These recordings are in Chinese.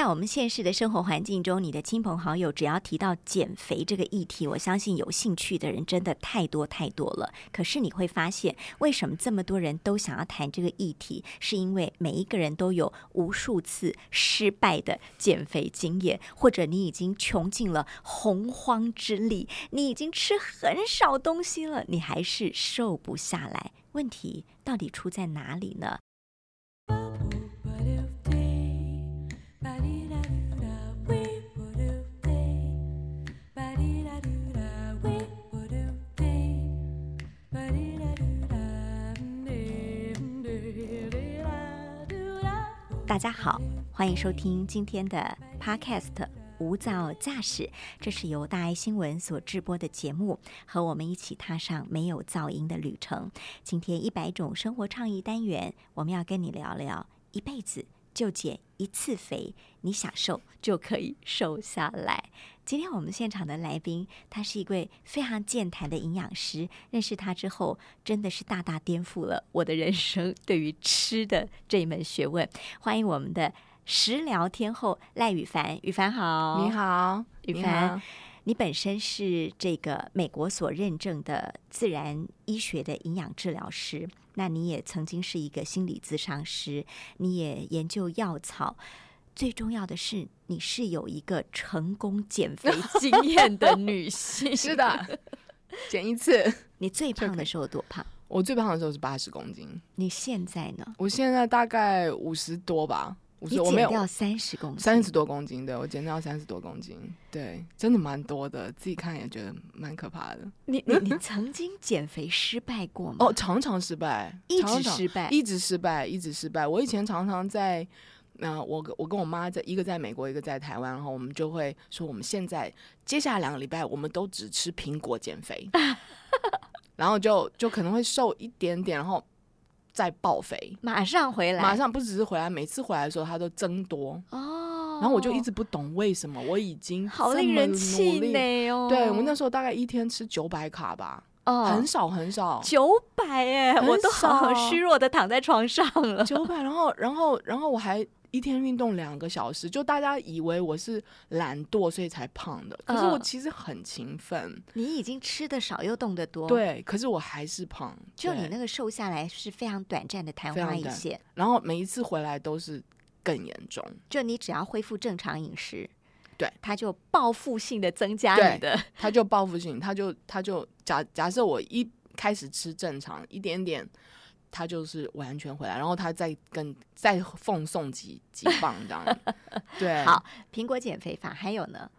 在我们现实的生活环境中，你的亲朋好友只要提到减肥这个议题，我相信有兴趣的人真的太多太多了。可是你会发现，为什么这么多人都想要谈这个议题？是因为每一个人都有无数次失败的减肥经验，或者你已经穷尽了洪荒之力，你已经吃很少东西了，你还是瘦不下来。问题到底出在哪里呢？大家好，欢迎收听今天的 Podcast《无噪驾驶》，这是由大爱新闻所制播的节目，和我们一起踏上没有噪音的旅程。今天一百种生活倡议单元，我们要跟你聊聊一辈子。就减一次肥，你想瘦就可以瘦下来。今天我们现场的来宾，他是一位非常健谈的营养师。认识他之后，真的是大大颠覆了我的人生对于吃的这一门学问。欢迎我们的食疗天后赖宇凡，宇凡好，你好，宇凡。你本身是这个美国所认证的自然医学的营养治疗师，那你也曾经是一个心理咨商师，你也研究药草，最重要的是你是有一个成功减肥经验的女性。是的，减一次。你最胖的时候多胖？我最胖的时候是八十公斤。你现在呢？我现在大概五十多吧。你减掉三十公斤，三十多公斤，对我减掉三十多公斤，对，真的蛮多的，自己看也觉得蛮可怕的。你你你曾经减肥失败过吗？哦，常常失败，一直失败，一直失败，一直失败。我以前常常在，那我我跟我妈在一个在美国，一个在台湾，然后我们就会说，我们现在接下来两个礼拜，我们都只吃苹果减肥，然后就就可能会瘦一点点，然后。再爆肥，马上回来，马上不只是回来，每次回来的时候它都增多哦。然后我就一直不懂为什么，我已经好令人气馁哦。对我那时候大概一天吃九百卡吧，哦，很少很少，九百哎，我都好虚弱的躺在床上了，九百。然后然后然后我还。一天运动两个小时，就大家以为我是懒惰，所以才胖的。可是我其实很勤奋。你已经吃的少又动得多，对。可是我还是胖。就你那个瘦下来是非常短暂的昙花一现，然后每一次回来都是更严重。就你只要恢复正常饮食，对，它就报复性的增加你的，它就报复性，它就它就假假设我一开始吃正常一点点。他就是完全回来，然后他再跟再奉送几几磅这样。对，好，苹果减肥法还有呢？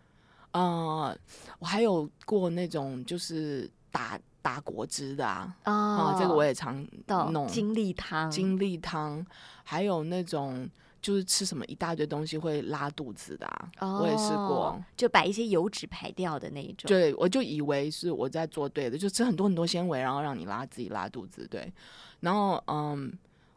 呃，我还有过那种就是打打果汁的啊，啊，这个我也常弄。精力汤，精力汤，还有那种就是吃什么一大堆东西会拉肚子的啊，我也试过，就把一些油脂排掉的那一种。对，我就以为是我在做对的，就吃很多很多纤维，然后让你拉自己拉肚子。对。然后，嗯，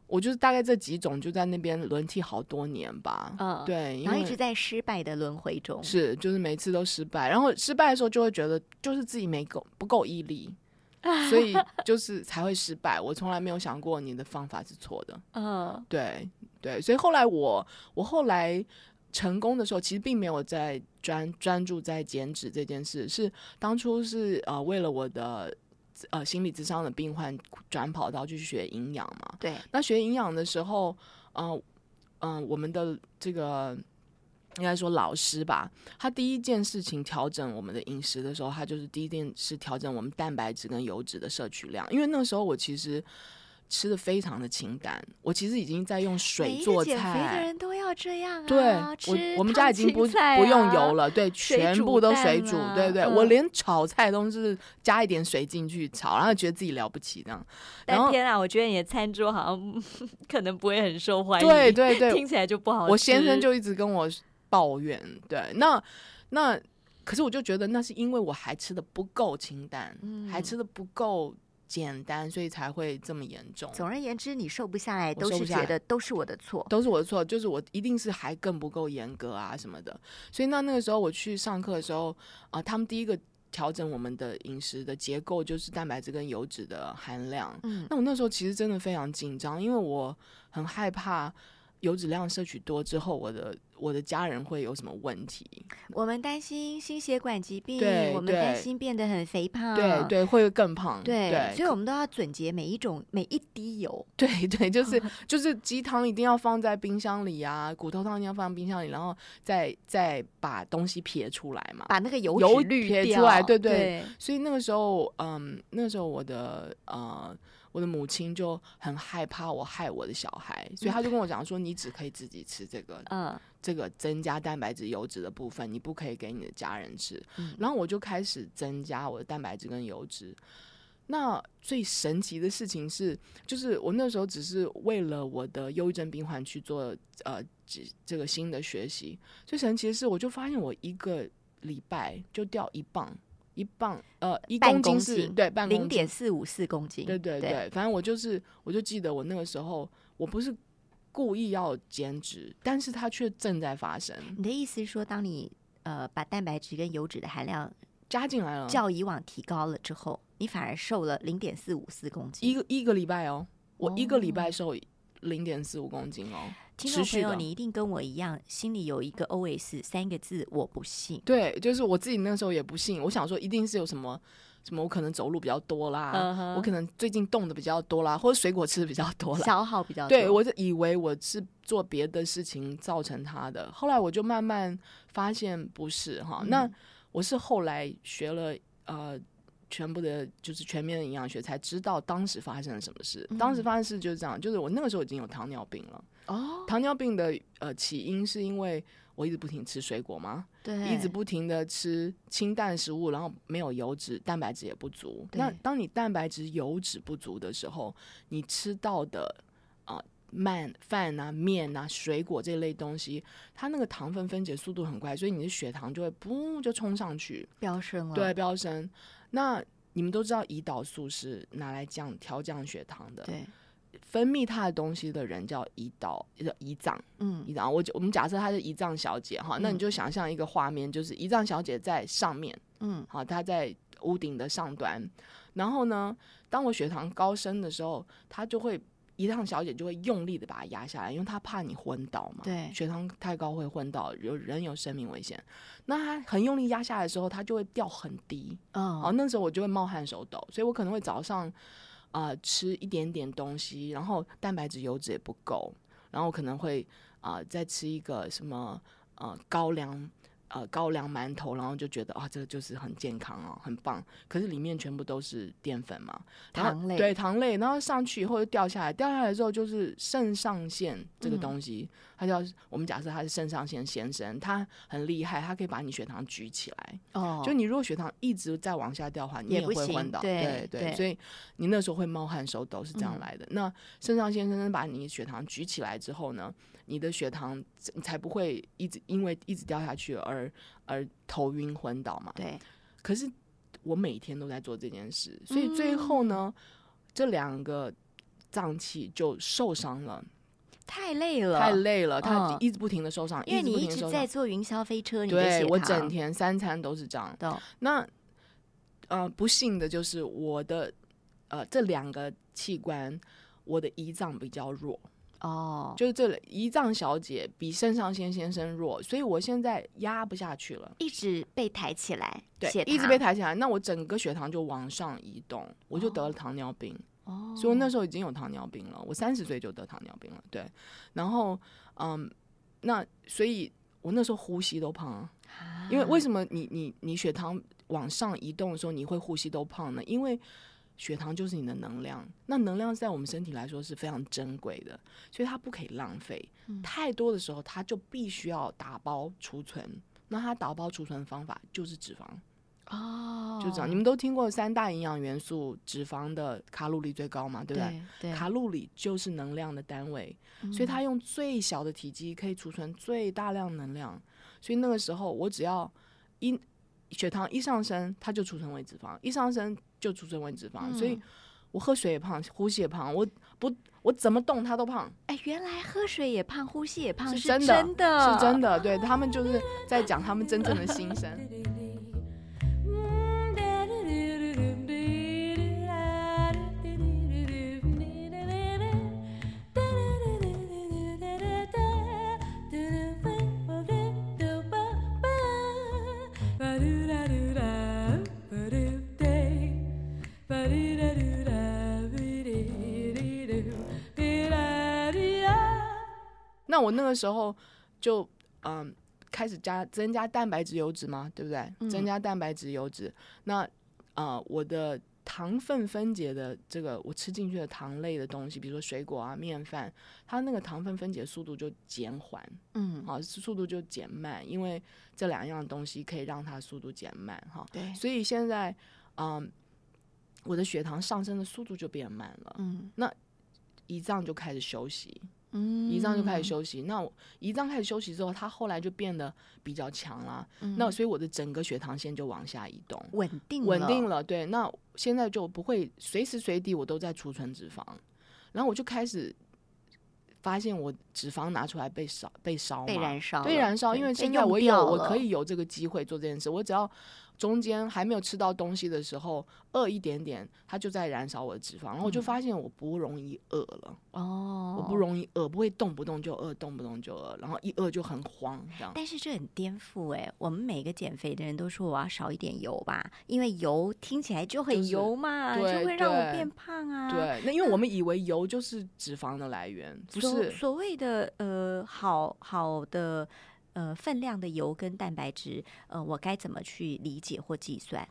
我就是大概这几种就在那边轮替好多年吧。嗯，对，然后一直在失败的轮回中。是，就是每次都失败。然后失败的时候就会觉得，就是自己没够不够毅力，所以就是才会失败。我从来没有想过你的方法是错的。嗯，对对。所以后来我我后来成功的时候，其实并没有在专专注在减脂这件事，是当初是呃为了我的。呃，心理智商的病患转跑道去学营养嘛？对。那学营养的时候，嗯嗯，我们的这个应该说老师吧，他第一件事情调整我们的饮食的时候，他就是第一件是调整我们蛋白质跟油脂的摄取量，因为那个时候我其实。吃的非常的清淡，我其实已经在用水做菜。减肥的人都要这样啊！对，我我们家已经不不用油了，对，全部都水煮，对对，我连炒菜都是加一点水进去炒，然后觉得自己了不起这样。但天啊，我觉得你的餐桌好像 可能不会很受欢迎，对对对，听起来就不好。我先生就一直跟我。抱怨。对，那那可是我就觉得那是因为我还吃的不够清淡，还吃的不够。简单，所以才会这么严重。总而言之，你瘦不下来，都是觉得都是我的错，都是我的错，就是我一定是还更不够严格啊什么的。所以那那个时候我去上课的时候啊，他们第一个调整我们的饮食的结构就是蛋白质跟油脂的含量。嗯，那我那时候其实真的非常紧张，因为我很害怕。油脂量摄取多之后，我的我的家人会有什么问题？我们担心心血管疾病，我们担心变得很肥胖，对对，会更胖，对，所以我们都要总结每一种每一滴油，对对，就是 就是鸡汤一定要放在冰箱里啊，骨头汤一定要放在冰箱里，然后再再把东西撇出来嘛，把那个油油滤撇出来，对。对，所以那个时候，嗯，那时候我的呃。我的母亲就很害怕我害我的小孩，所以他就跟我讲说：“你只可以自己吃这个，嗯，这个增加蛋白质、油脂的部分，你不可以给你的家人吃。”然后我就开始增加我的蛋白质跟油脂。那最神奇的事情是，就是我那时候只是为了我的忧郁症病患去做呃这这个新的学习。最神奇的是，我就发现我一个礼拜就掉一磅。一磅呃，一公斤是对，半零点四五四公斤。对对对，反正我就是，我就记得我那个时候，我不是故意要减脂，但是它却正在发生。你的意思是说，当你呃把蛋白质跟油脂的含量加进来了，较以往提高了之后，你反而瘦了零点四五四公斤。一个一个礼拜哦，我一个礼拜瘦零点四五公斤哦。听众朋友，你一定跟我一样，心里有一个 O S 三个字，我不信。对，就是我自己那时候也不信。我想说，一定是有什么什么，我可能走路比较多啦，我可能最近动的比较多啦，或者水果吃的比较多啦，消耗比较多。对，我就以为我是做别的事情造成它的。后来我就慢慢发现不是哈。那我是后来学了呃全部的，就是全面的营养学，才知道当时发生了什么事。当时发生事就是这样，就是我那个时候已经有糖尿病了。哦，糖尿病的呃起因是因为我一直不停吃水果吗？对，一直不停的吃清淡食物，然后没有油脂，蛋白质也不足。那当你蛋白质、油脂不足的时候，你吃到的啊慢饭啊、面啊、水果这类东西，它那个糖分分解速度很快，所以你的血糖就会嘣就冲上去，飙升了。对，飙升。那你们都知道胰岛素是拿来降调降血糖的。对。分泌它的东西的人叫胰岛，叫胰脏。嗯，胰脏。我我们假设她是胰脏小姐哈，那你就想象一个画面，就是胰脏小姐在上面，嗯，好，她在屋顶的上端。然后呢，当我血糖高升的时候，她就会胰脏小姐就会用力的把它压下来，因为她怕你昏倒嘛。对，血糖太高会昏倒，有人有生命危险。那她很用力压下来的时候，她就会掉很低。嗯，哦，那时候我就会冒汗手抖，所以我可能会早上。啊，吃一点点东西，然后蛋白质、油脂也不够，然后可能会啊再吃一个什么呃高粱。呃，高粱馒头，然后就觉得啊，这个就是很健康哦，很棒。可是里面全部都是淀粉嘛，糖类，对糖类。然后上去以后就掉下来，掉下来之后就是肾上腺这个东西，它叫我们假设他是肾上腺先生，他很厉害，他可以把你血糖举起来。哦，就你如果血糖一直在往下掉的话，你也会昏倒。对对，所以你那时候会冒汗手抖是这样来的。那肾上腺先生把你血糖举起来之后呢？你的血糖才不会一直因为一直掉下去而而头晕昏倒嘛？对。可是我每天都在做这件事，所以最后呢，这两个脏器就受伤了。太累了，太累了，他一直不停的受伤，因为你一直在坐云霄飞车，对我整天三餐都是这样。那呃，不幸的就是我的呃这两个器官，我的胰脏比较弱。哦，就是这胰脏小姐比肾上腺先生弱，所以我现在压不下去了，一直被抬起来，对，一直被抬起来，那我整个血糖就往上移动，我就得了糖尿病。哦，所以我那时候已经有糖尿病了，我三十岁就得糖尿病了，对。然后，嗯，那所以我那时候呼吸都胖，因为为什么你你你血糖往上移动的时候你会呼吸都胖呢？因为血糖就是你的能量，那能量在我们身体来说是非常珍贵的，所以它不可以浪费。太多的时候，它就必须要打包储存。那它打包储存的方法就是脂肪。哦，就这样。你们都听过三大营养元素，脂肪的卡路里最高嘛，对不对？对，卡路里就是能量的单位，所以它用最小的体积可以储存最大量能量。所以那个时候，我只要一血糖一上升，它就储存为脂肪；一上升就储存为脂肪。所以我喝水也胖，呼吸也胖。我不，我怎么动它都胖。哎，原来喝水也胖，呼吸也胖，是真的，是真的。对他们就是在讲他们真正的心声。那我那个时候就嗯开始加增加蛋白质油脂嘛，对不对？增加蛋白质油脂，那呃我的糖分分解的这个我吃进去的糖类的东西，比如说水果啊、面饭，它那个糖分分解速度就减缓，嗯，好，速度就减慢，因为这两样东西可以让它速度减慢，哈，对，所以现在嗯我的血糖上升的速度就变慢了，嗯，那胰脏就开始休息。胰脏就开始休息，那胰脏开始休息之后，它后来就变得比较强了。那所以我的整个血糖线就往下移动，稳定稳定了。对，那现在就不会随时随地我都在储存脂肪，然后我就开始发现我脂肪拿出来被烧被烧被燃烧被燃烧，因为现在我有我可以有这个机会做这件事，我只要。中间还没有吃到东西的时候，饿一点点，它就在燃烧我的脂肪，然后我就发现我不容易饿了。哦，我不容易饿，不会动不动就饿，动不动就饿，然后一饿就很慌这样。但是这很颠覆哎，我们每个减肥的人都说我要少一点油吧，因为油听起来就很油嘛，就会让我变胖啊。对，那因为我们以为油就是脂肪的来源，不是所谓的呃好好的。呃，分量的油跟蛋白质，呃，我该怎么去理解或计算？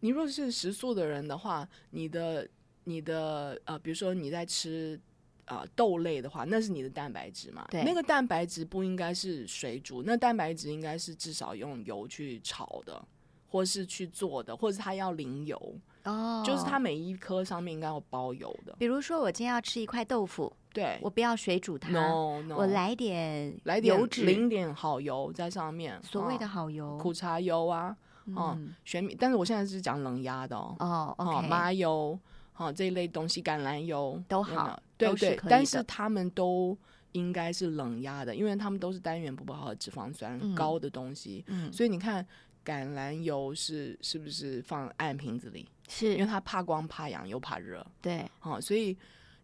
你若是食素的人的话，你的你的呃，比如说你在吃啊豆类的话，那是你的蛋白质嘛？对，那个蛋白质不应该是水煮，那蛋白质应该是至少用油去炒的，或是去做的，或者是它要淋油哦，就是它每一颗上面应该要包油的。比如说，我今天要吃一块豆腐。对，我不要水煮它，no, no,，我来点来点油脂，淋点好油在上面。所谓的好油，苦茶油啊，嗯，玄米。但是我现在是讲冷压的哦，哦，麻油，好这一类东西，橄榄油都好，对对。但是他们都应该是冷压的，因为他们都是单元不饱和脂肪酸高的东西。嗯，所以你看橄榄油是是不是放暗瓶子里？是因为它怕光、怕痒又怕热。对，好，所以。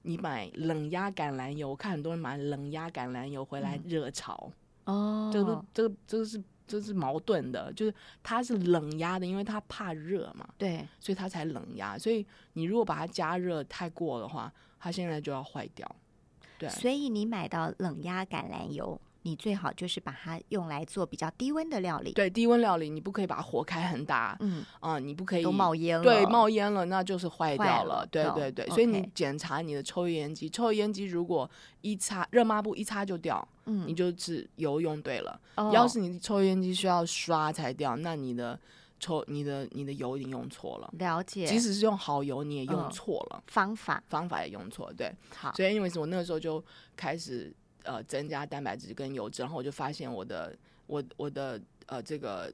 你买冷压橄榄油，我看很多人买冷压橄榄油回来热炒，哦，这个这个这个是这是矛盾的，就是它是冷压的，因为它怕热嘛，对，所以它才冷压。所以你如果把它加热太过的话，它现在就要坏掉。对，所以你买到冷压橄榄油。你最好就是把它用来做比较低温的料理。对，低温料理你不可以把火开很大，嗯啊，你不可以都冒烟了。对，冒烟了那就是坏掉了。对对对，所以你检查你的抽油烟机，抽油烟机如果一擦热抹布一擦就掉，嗯，你就是油用对了。哦要是你抽油烟机需要刷才掉，那你的抽你的你的油已经用错了。了解。即使是用好油，你也用错了方法，方法也用错。对，好。所以因为什么那个时候就开始。呃，增加蛋白质跟油脂，然后我就发现我的我我的呃这个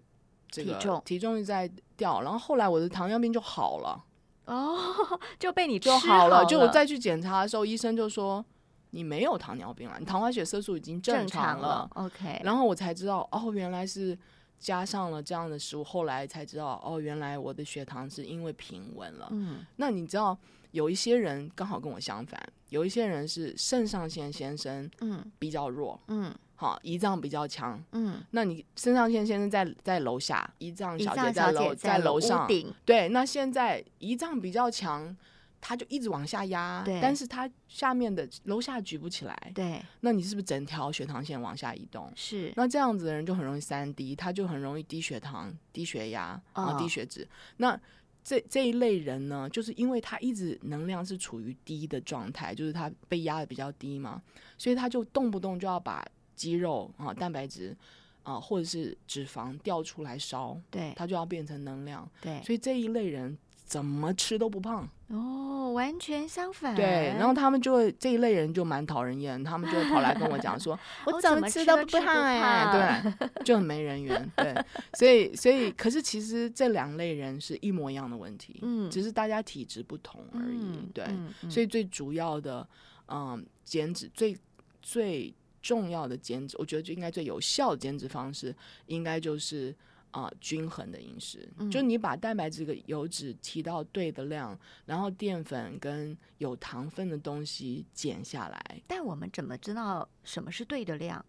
这个体重体重在掉，然后后来我的糖尿病就好了哦，就被你就好了。就我再去检查的时候，医生就说你没有糖尿病了，你糖化血色素已经正常了。OK，然后我才知道哦，原来是加上了这样的食物，后来才知道哦，原来我的血糖是因为平稳了。嗯，那你知道？有一些人刚好跟我相反，有一些人是肾上腺先生，嗯，比较弱，嗯，好，胰脏比较强，嗯，那你肾上腺先生在在楼下，胰脏小姐在楼在楼上，对，那现在胰脏比较强，他就一直往下压，对，但是他下面的楼下举不起来，对，那你是不是整条血糖线往下移动？是，那这样子的人就很容易三低，他就很容易低血糖、低血压啊、低血脂，那。这这一类人呢，就是因为他一直能量是处于低的状态，就是他被压的比较低嘛，所以他就动不动就要把肌肉啊、蛋白质啊，或者是脂肪掉出来烧，对，他就要变成能量，对，所以这一类人怎么吃都不胖。哦，完全相反。对，然后他们就会这一类人就蛮讨人厌，他们就会跑来跟我讲说，我怎么吃都不胖哎，对，就很没人缘。对，所以所以可是其实这两类人是一模一样的问题，嗯，只是大家体质不同而已。对，所以最主要的，嗯，减脂最最重要的减脂，我觉得就应该最有效的减脂方式，应该就是。啊，均衡的饮食，就你把蛋白质跟油脂提到对的量，然后淀粉跟有糖分的东西减下来。但我们怎么知道什么是对的量？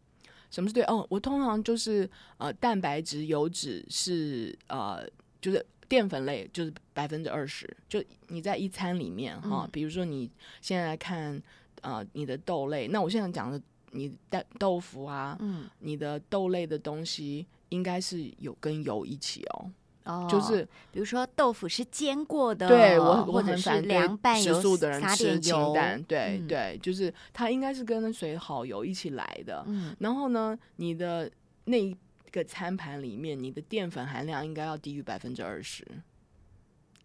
什么是对？哦，我通常就是呃，蛋白质、油脂是呃，就是淀粉类就是百分之二十。就你在一餐里面哈，比如说你现在看呃你的豆类，那我现在讲的你蛋豆腐啊，嗯，你的豆类的东西。应该是有跟油一起哦，哦，就是比如说豆腐是煎过的，对我我很反对食素的人吃清淡，对对，就是它应该是跟随好油一起来的。嗯，然后呢，你的那一个餐盘里面，你的淀粉含量应该要低于百分之二十，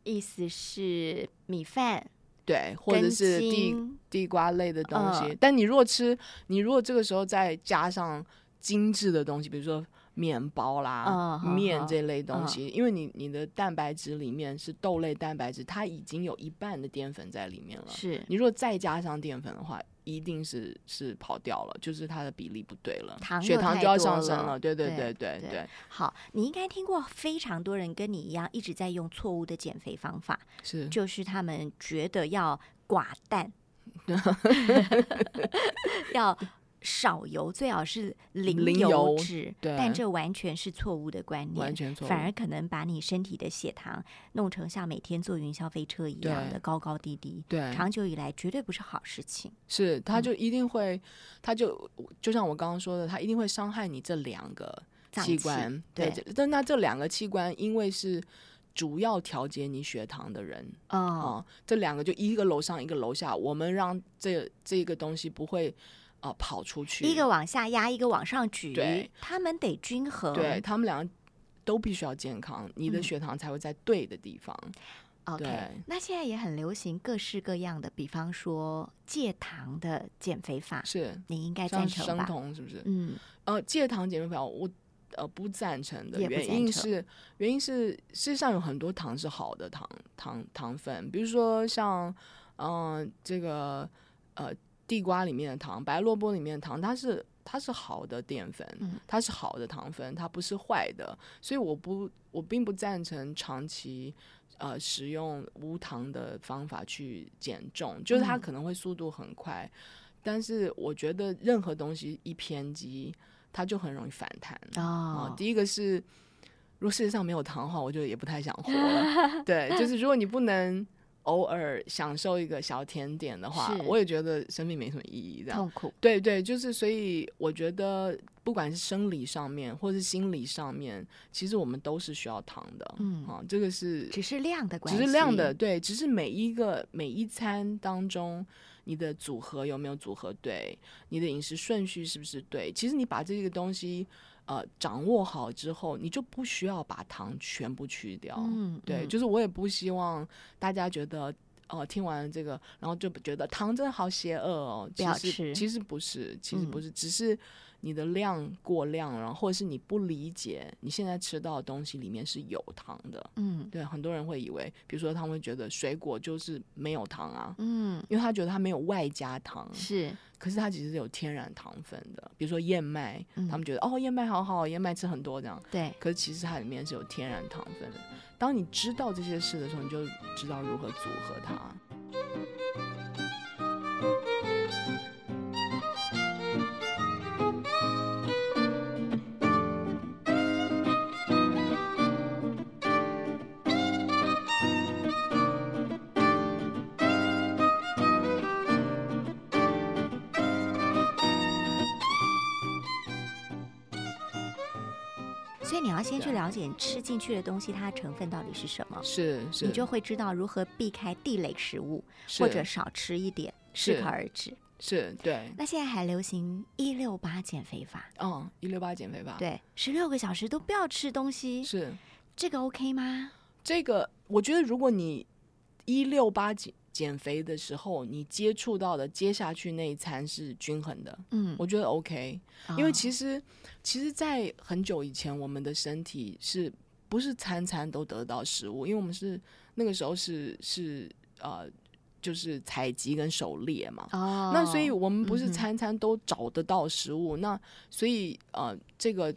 意思是米饭对，或者是地地瓜类的东西。但你如果吃，你如果这个时候再加上精致的东西，比如说。面包啦，面这类东西，因为你你的蛋白质里面是豆类蛋白质，它已经有一半的淀粉在里面了。是你如果再加上淀粉的话，一定是是跑掉了，就是它的比例不对了，血糖就要上升了。对对对对对。好，你应该听过非常多人跟你一样一直在用错误的减肥方法，是就是他们觉得要寡淡，要。少油最好是零油脂，但这完全是错误的观念，完全错，反而可能把你身体的血糖弄成像每天坐云霄飞车一样的高高低低，对，长久以来绝对不是好事情。是，他就一定会，他就就像我刚刚说的，他一定会伤害你这两个器官，对，但那这两个器官因为是主要调节你血糖的人啊，这两个就一个楼上一个楼下，我们让这这个东西不会。啊，跑出去，一个往下压，一个往上举，对，他们得均衡，对他们两个都必须要健康，你的血糖才会在对的地方。OK，那现在也很流行各式各样的，比方说戒糖的减肥法，是你应该赞成吧？生酮是不是？嗯，呃，戒糖减肥法我呃不赞成的原因是，原因是事实上有很多糖是好的糖糖糖分，比如说像嗯这个呃。地瓜里面的糖，白萝卜里面的糖，它是它是好的淀粉，它是好的糖分，它不是坏的，所以我不我并不赞成长期呃使用无糖的方法去减重，就是它可能会速度很快，但是我觉得任何东西一偏激，它就很容易反弹啊。第一个是，如果世界上没有糖的话，我就也不太想活了。对，就是如果你不能。偶尔享受一个小甜点的话，我也觉得生命没什么意义。这样痛苦，对对，就是所以我觉得，不管是生理上面或是心理上面，其实我们都是需要糖的。嗯啊，这个是只是量的关系，只是量的对，只是每一个每一餐当中，你的组合有没有组合对，你的饮食顺序是不是对？其实你把这个东西。呃，掌握好之后，你就不需要把糖全部去掉。嗯，对，就是我也不希望大家觉得，哦，听完这个，然后就觉得糖真的好邪恶哦。不要吃，其实不是，其实不是，只是。你的量过量，然后或者是你不理解你现在吃到的东西里面是有糖的，嗯，对，很多人会以为，比如说他们会觉得水果就是没有糖啊，嗯，因为他觉得它没有外加糖，是，可是它其实是有天然糖分的，比如说燕麦，他们觉得哦燕麦好好，燕麦吃很多这样，对，可是其实它里面是有天然糖分的。当你知道这些事的时候，你就知道如何组合它。了解吃进去的东西，它的成分到底是什么，是是，你就会知道如何避开地雷食物，或者少吃一点，适可而止。是对。那现在还流行一六八减肥法，嗯，一六八减肥法，对，十六个小时都不要吃东西，是这个 OK 吗？这个我觉得，如果你一六八减减肥的时候，你接触到的接下去那一餐是均衡的，嗯，我觉得 OK，因为其实其实，在很久以前，我们的身体是不是餐餐都得到食物？因为我们是那个时候是是呃。就是采集跟狩猎嘛，那所以我们不是餐餐都找得到食物，那所以呃，这个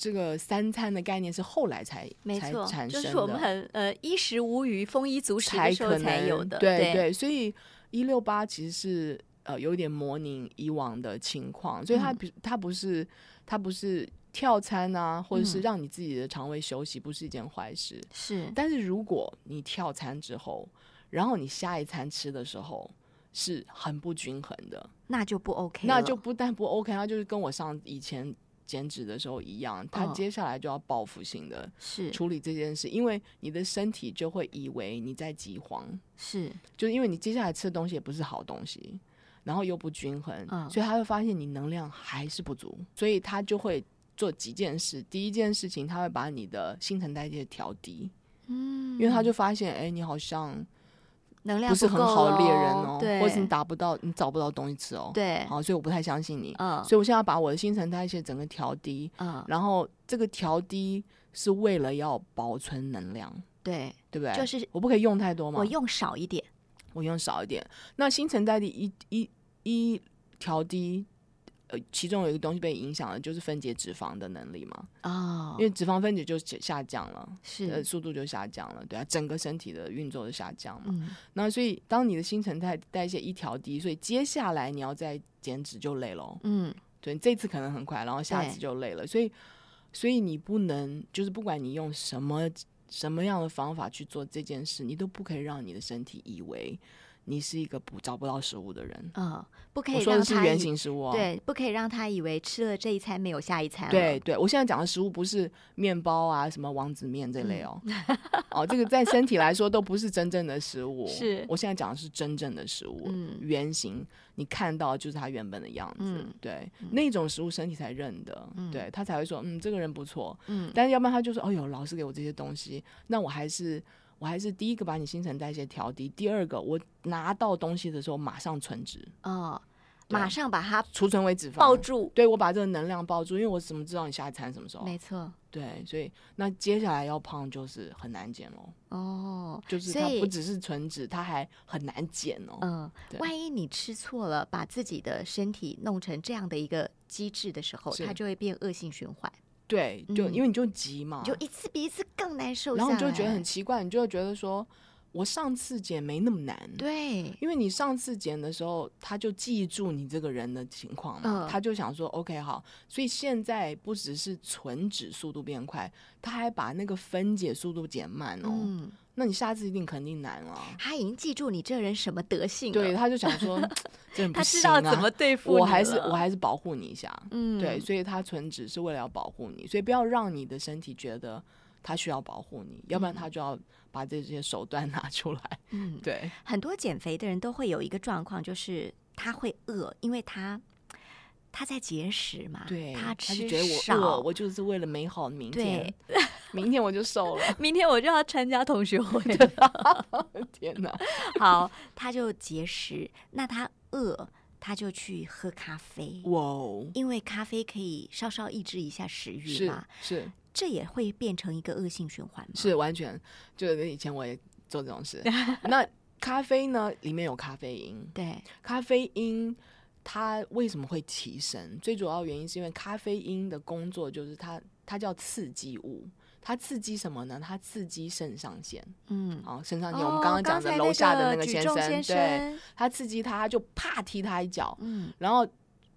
这个三餐的概念是后来才才产生的，就是我们很呃衣食无余、丰衣足食的时候才有的，对对。所以一六八其实是呃有点模拟以往的情况，所以它不它不是它不是跳餐啊，或者是让你自己的肠胃休息，不是一件坏事。是，但是如果你跳餐之后。然后你下一餐吃的时候是很不均衡的，那就不 OK，那就不但不 OK，它就是跟我上以前减脂的时候一样，他接下来就要报复性的是。处理这件事，因为你的身体就会以为你在饥荒，是，就是因为你接下来吃的东西也不是好东西，然后又不均衡，所以他会发现你能量还是不足，所以他就会做几件事。第一件事情，他会把你的新陈代谢调低，嗯，因为他就发现，哎，你好像。能量不是很好的猎人哦，或者是你达不到，你找不到东西吃哦。对，好，所以我不太相信你。嗯，所以我现在把我的新陈代谢整个调低。嗯，然后这个调低是为了要保存能量。对，对不对？就是我不可以用太多吗？我用少一点，我用少一点。那新陈代谢一一一调低。呃，其中有一个东西被影响了，就是分解脂肪的能力嘛。哦，因为脂肪分解就下降了，是速度就下降了，对啊，整个身体的运作就下降嘛。嗯，那所以当你的新陈代代谢一调低，所以接下来你要再减脂就累喽。嗯，对，这次可能很快，然后下次就累了。所以，所以你不能就是不管你用什么什么样的方法去做这件事，你都不可以让你的身体以为。你是一个不找不到食物的人，嗯，不可以让他原型食物，对，不可以让他以为吃了这一餐没有下一餐。对，对我现在讲的食物不是面包啊，什么王子面这类哦，哦，这个在身体来说都不是真正的食物。是我现在讲的是真正的食物，嗯，原型你看到就是它原本的样子，对，那种食物身体才认得，对他才会说，嗯，这个人不错，嗯，但是要不然他就说，哦呦，老师给我这些东西，那我还是。我还是第一个把你新陈代谢调低，第二个我拿到东西的时候马上存脂，哦，马上把它储存为脂肪抱住，对我把这个能量抱住，因为我怎么知道你下一餐什么时候？没错，对，所以那接下来要胖就是很难减喽。哦，就是它不只是存脂，它还很难减哦。嗯，万一你吃错了，把自己的身体弄成这样的一个机制的时候，它就会变恶性循环。对，就因为你就急嘛，就一次比一次更难受，然后你就觉得很奇怪，你就会觉得说，我上次减没那么难，对，因为你上次减的时候，他就记住你这个人的情况嘛，他就想说，OK 好，所以现在不只是存脂速度变快，他还把那个分解速度减慢哦。那你下次一定肯定难了。他已经记住你这人什么德性，对，他就想说，他知道怎么对付我，还是我还是保护你一下，嗯，对，所以他存脂是为了要保护你，所以不要让你的身体觉得他需要保护你，要不然他就要把这些手段拿出来。嗯，对，很多减肥的人都会有一个状况，就是他会饿，因为他。他在节食嘛？对，他吃少，我就是为了美好明天。明天我就瘦了，明天我就要参加同学会。天哪！好，他就节食，那他饿，他就去喝咖啡。哇哦！因为咖啡可以稍稍抑制一下食欲嘛。是，这也会变成一个恶性循环。是，完全就是以前我也做这种事。那咖啡呢？里面有咖啡因。对，咖啡因。它为什么会提神？最主要原因是因为咖啡因的工作就是它，它叫刺激物。它刺激什么呢？它刺激肾上腺。嗯，好，肾上腺。我们刚刚讲的楼下的那个先生，对，他刺激他，就啪踢他一脚。嗯，然后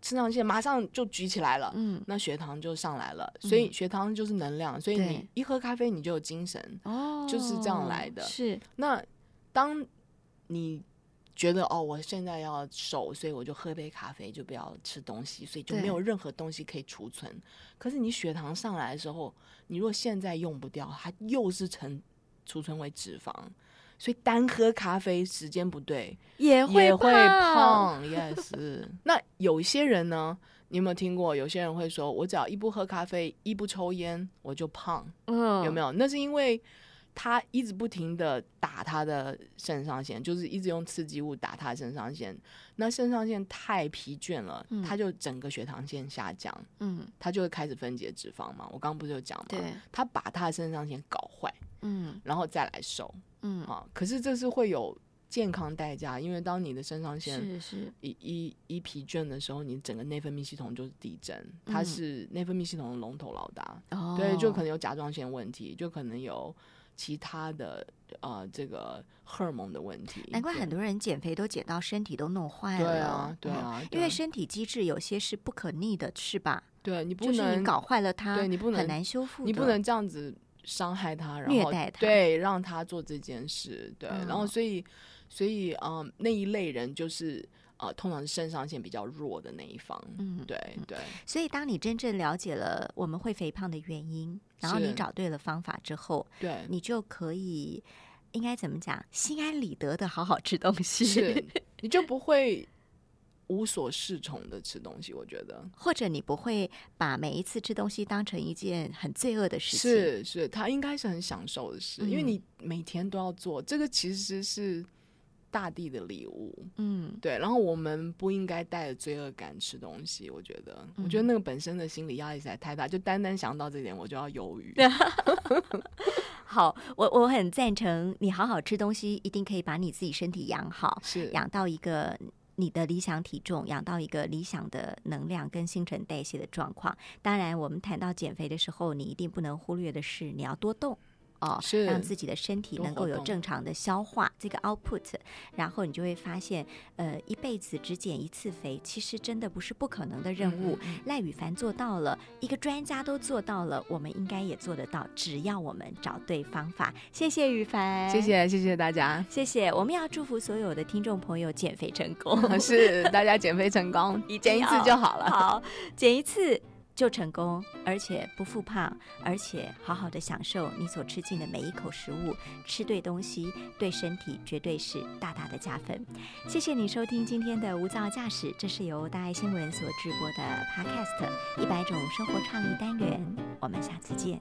肾上腺马上就举起来了。嗯，那血糖就上来了。所以血糖就是能量，所以你一喝咖啡你就有精神。哦，就是这样来的。是。那当你。觉得哦，我现在要瘦，所以我就喝杯咖啡，就不要吃东西，所以就没有任何东西可以储存。可是你血糖上来的时候，你如果现在用不掉，它又是成储存为脂肪，所以单喝咖啡时间不对也会会胖。Yes，那有些人呢？你有没有听过？有些人会说，我只要一不喝咖啡，一不抽烟，我就胖。嗯，有没有？那是因为他一直不停的打他的肾上腺，就是一直用刺激物打他的肾上腺。那肾上腺太疲倦了，他就整个血糖线下降。嗯，他就会开始分解脂肪嘛。我刚刚不是有讲吗？对，他把他的肾上腺搞坏。嗯，然后再来瘦。嗯，啊，可是这是会有。健康代价，因为当你的肾上腺是是一一一疲倦的时候，你整个内分泌系统就是地震，它是内分泌系统的龙头老大，对，就可能有甲状腺问题，就可能有其他的呃这个荷尔蒙的问题。难怪很多人减肥都减到身体都弄坏了，对啊，对啊，因为身体机制有些是不可逆的，是吧？对你不能搞坏了它，对你不能很难修复，你不能这样子伤害它，然后虐待它，对，让他做这件事，对，然后所以。所以，嗯，那一类人就是呃，通常是肾上腺比较弱的那一方。嗯，对对。所以，当你真正了解了我们会肥胖的原因，然后你找对了方法之后，对，你就可以应该怎么讲，心安理得的好好吃东西。是，你就不会无所适从的吃东西。我觉得，或者你不会把每一次吃东西当成一件很罪恶的事情。是是，他应该是很享受的事，因为你每天都要做这个，其实是。大地的礼物，嗯，对，然后我们不应该带着罪恶感吃东西。我觉得，我觉得那个本身的心理压力实在太大，就单单想到这点，我就要犹豫。好，我我很赞成你好好吃东西，一定可以把你自己身体养好，是养到一个你的理想体重，养到一个理想的能量跟新陈代谢的状况。当然，我们谈到减肥的时候，你一定不能忽略的是，你要多动。哦，是让自己的身体能够有正常的消化这个 output，然后你就会发现，呃，一辈子只减一次肥，其实真的不是不可能的任务。赖宇凡做到了，一个专家都做到了，我们应该也做得到，只要我们找对方法。谢谢宇凡，谢谢谢谢大家，谢谢。我们要祝福所有的听众朋友减肥成功，是大家减肥成功，减一次就好了，好，减一次。就成功，而且不复胖，而且好好的享受你所吃进的每一口食物，吃对东西对身体绝对是大大的加分。谢谢你收听今天的无噪驾驶，这是由大爱新闻所直播的 Podcast 一百种生活创意单元，我们下次见。